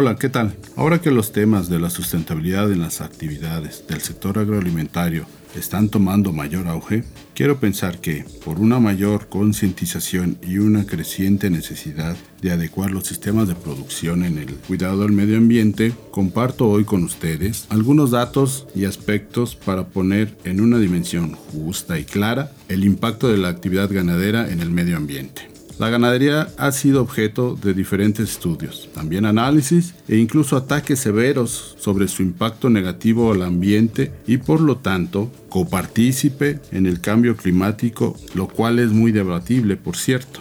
Hola, ¿qué tal? Ahora que los temas de la sustentabilidad en las actividades del sector agroalimentario están tomando mayor auge, quiero pensar que, por una mayor concientización y una creciente necesidad de adecuar los sistemas de producción en el cuidado del medio ambiente, comparto hoy con ustedes algunos datos y aspectos para poner en una dimensión justa y clara el impacto de la actividad ganadera en el medio ambiente. La ganadería ha sido objeto de diferentes estudios, también análisis e incluso ataques severos sobre su impacto negativo al ambiente y por lo tanto copartícipe en el cambio climático, lo cual es muy debatible, por cierto.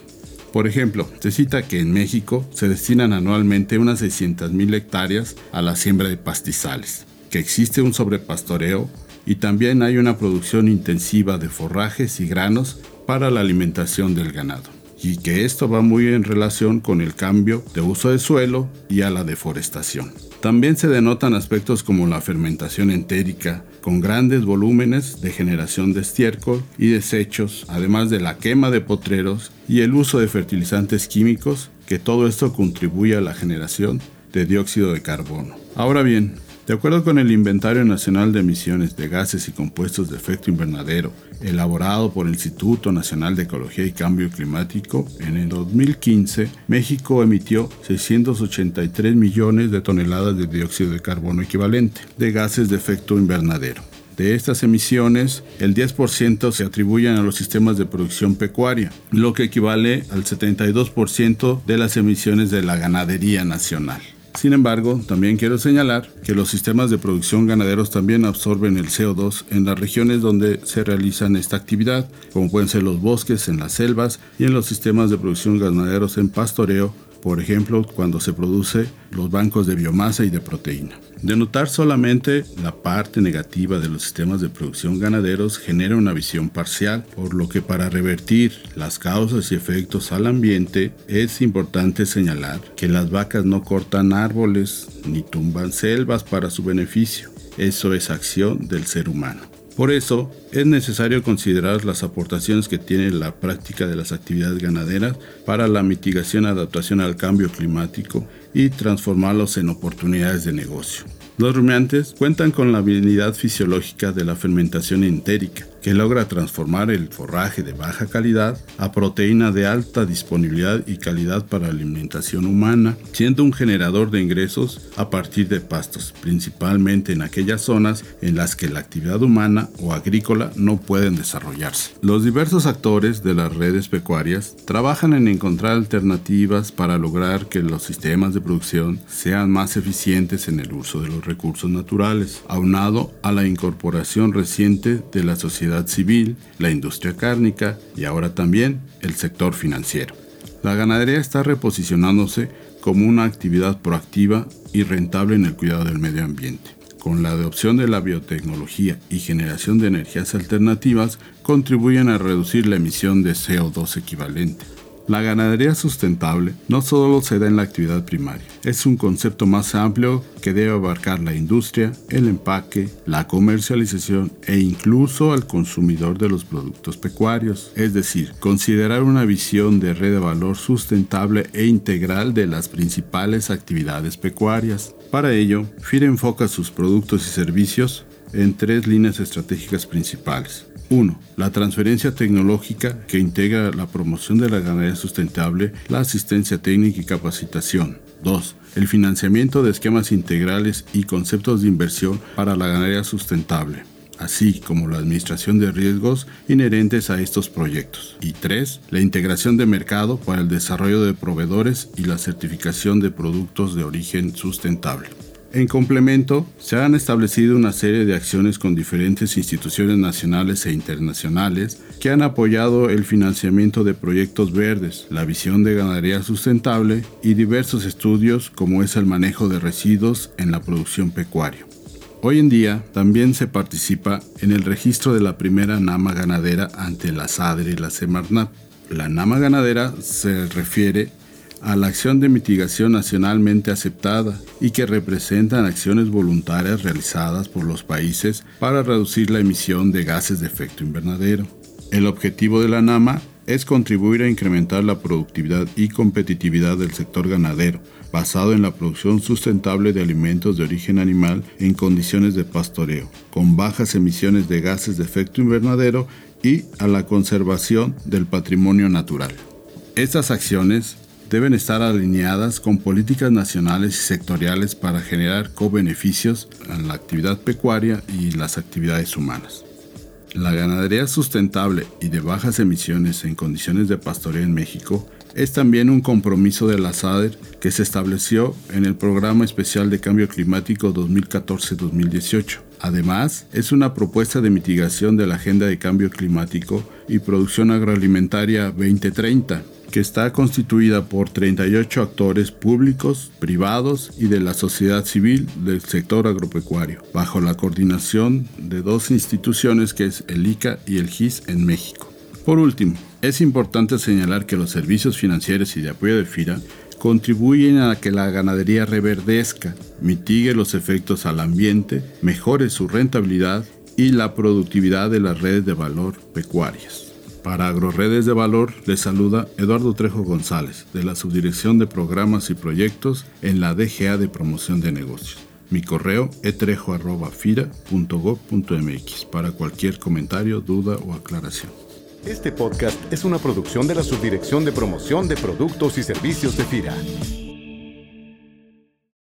Por ejemplo, se cita que en México se destinan anualmente unas 600.000 hectáreas a la siembra de pastizales, que existe un sobrepastoreo y también hay una producción intensiva de forrajes y granos para la alimentación del ganado y que esto va muy en relación con el cambio de uso de suelo y a la deforestación. También se denotan aspectos como la fermentación entérica, con grandes volúmenes de generación de estiércol y desechos, además de la quema de potreros y el uso de fertilizantes químicos, que todo esto contribuye a la generación de dióxido de carbono. Ahora bien, de acuerdo con el Inventario Nacional de Emisiones de Gases y Compuestos de Efecto Invernadero, elaborado por el Instituto Nacional de Ecología y Cambio Climático, en el 2015 México emitió 683 millones de toneladas de dióxido de carbono equivalente de gases de efecto invernadero. De estas emisiones, el 10% se atribuyen a los sistemas de producción pecuaria, lo que equivale al 72% de las emisiones de la ganadería nacional. Sin embargo, también quiero señalar que los sistemas de producción ganaderos también absorben el CO2 en las regiones donde se realizan esta actividad, como pueden ser los bosques, en las selvas y en los sistemas de producción ganaderos en pastoreo por ejemplo, cuando se produce los bancos de biomasa y de proteína. Denotar solamente la parte negativa de los sistemas de producción ganaderos genera una visión parcial, por lo que para revertir las causas y efectos al ambiente es importante señalar que las vacas no cortan árboles ni tumban selvas para su beneficio. Eso es acción del ser humano. Por eso, es necesario considerar las aportaciones que tiene la práctica de las actividades ganaderas para la mitigación y adaptación al cambio climático y transformarlos en oportunidades de negocio. Los rumiantes cuentan con la habilidad fisiológica de la fermentación entérica, que logra transformar el forraje de baja calidad a proteína de alta disponibilidad y calidad para alimentación humana, siendo un generador de ingresos a partir de pastos, principalmente en aquellas zonas en las que la actividad humana o agrícola no pueden desarrollarse. Los diversos actores de las redes pecuarias trabajan en encontrar alternativas para lograr que los sistemas de sean más eficientes en el uso de los recursos naturales, aunado a la incorporación reciente de la sociedad civil, la industria cárnica y ahora también el sector financiero. La ganadería está reposicionándose como una actividad proactiva y rentable en el cuidado del medio ambiente. Con la adopción de la biotecnología y generación de energías alternativas, contribuyen a reducir la emisión de CO2 equivalente la ganadería sustentable no solo se da en la actividad primaria, es un concepto más amplio que debe abarcar la industria, el empaque, la comercialización e incluso al consumidor de los productos pecuarios, es decir, considerar una visión de red de valor sustentable e integral de las principales actividades pecuarias. Para ello, FIRE enfoca sus productos y servicios en tres líneas estratégicas principales. 1. La transferencia tecnológica que integra la promoción de la ganadería sustentable, la asistencia técnica y capacitación. 2. El financiamiento de esquemas integrales y conceptos de inversión para la ganadería sustentable así como la administración de riesgos inherentes a estos proyectos. Y 3. La integración de mercado para el desarrollo de proveedores y la certificación de productos de origen sustentable. En complemento, se han establecido una serie de acciones con diferentes instituciones nacionales e internacionales que han apoyado el financiamiento de proyectos verdes, la visión de ganadería sustentable y diversos estudios como es el manejo de residuos en la producción pecuaria. Hoy en día también se participa en el registro de la primera NAMA ganadera ante la SADRE y la Semarnap. La NAMA ganadera se refiere a la acción de mitigación nacionalmente aceptada y que representan acciones voluntarias realizadas por los países para reducir la emisión de gases de efecto invernadero. El objetivo de la NAMA es contribuir a incrementar la productividad y competitividad del sector ganadero, basado en la producción sustentable de alimentos de origen animal en condiciones de pastoreo, con bajas emisiones de gases de efecto invernadero y a la conservación del patrimonio natural. Estas acciones deben estar alineadas con políticas nacionales y sectoriales para generar co-beneficios en la actividad pecuaria y las actividades humanas. La ganadería sustentable y de bajas emisiones en condiciones de pastoreo en México es también un compromiso de la SADER que se estableció en el Programa Especial de Cambio Climático 2014-2018. Además, es una propuesta de mitigación de la Agenda de Cambio Climático y Producción Agroalimentaria 2030 que está constituida por 38 actores públicos, privados y de la sociedad civil del sector agropecuario, bajo la coordinación de dos instituciones que es el ICA y el GIS en México. Por último, es importante señalar que los servicios financieros y de apoyo de FIRA contribuyen a que la ganadería reverdezca, mitigue los efectos al ambiente, mejore su rentabilidad y la productividad de las redes de valor pecuarias. Para AgroRedes de Valor les saluda Eduardo Trejo González, de la Subdirección de Programas y Proyectos en la DGA de Promoción de Negocios. Mi correo etrejo.fira.gov.mx para cualquier comentario, duda o aclaración. Este podcast es una producción de la Subdirección de Promoción de Productos y Servicios de FIRA.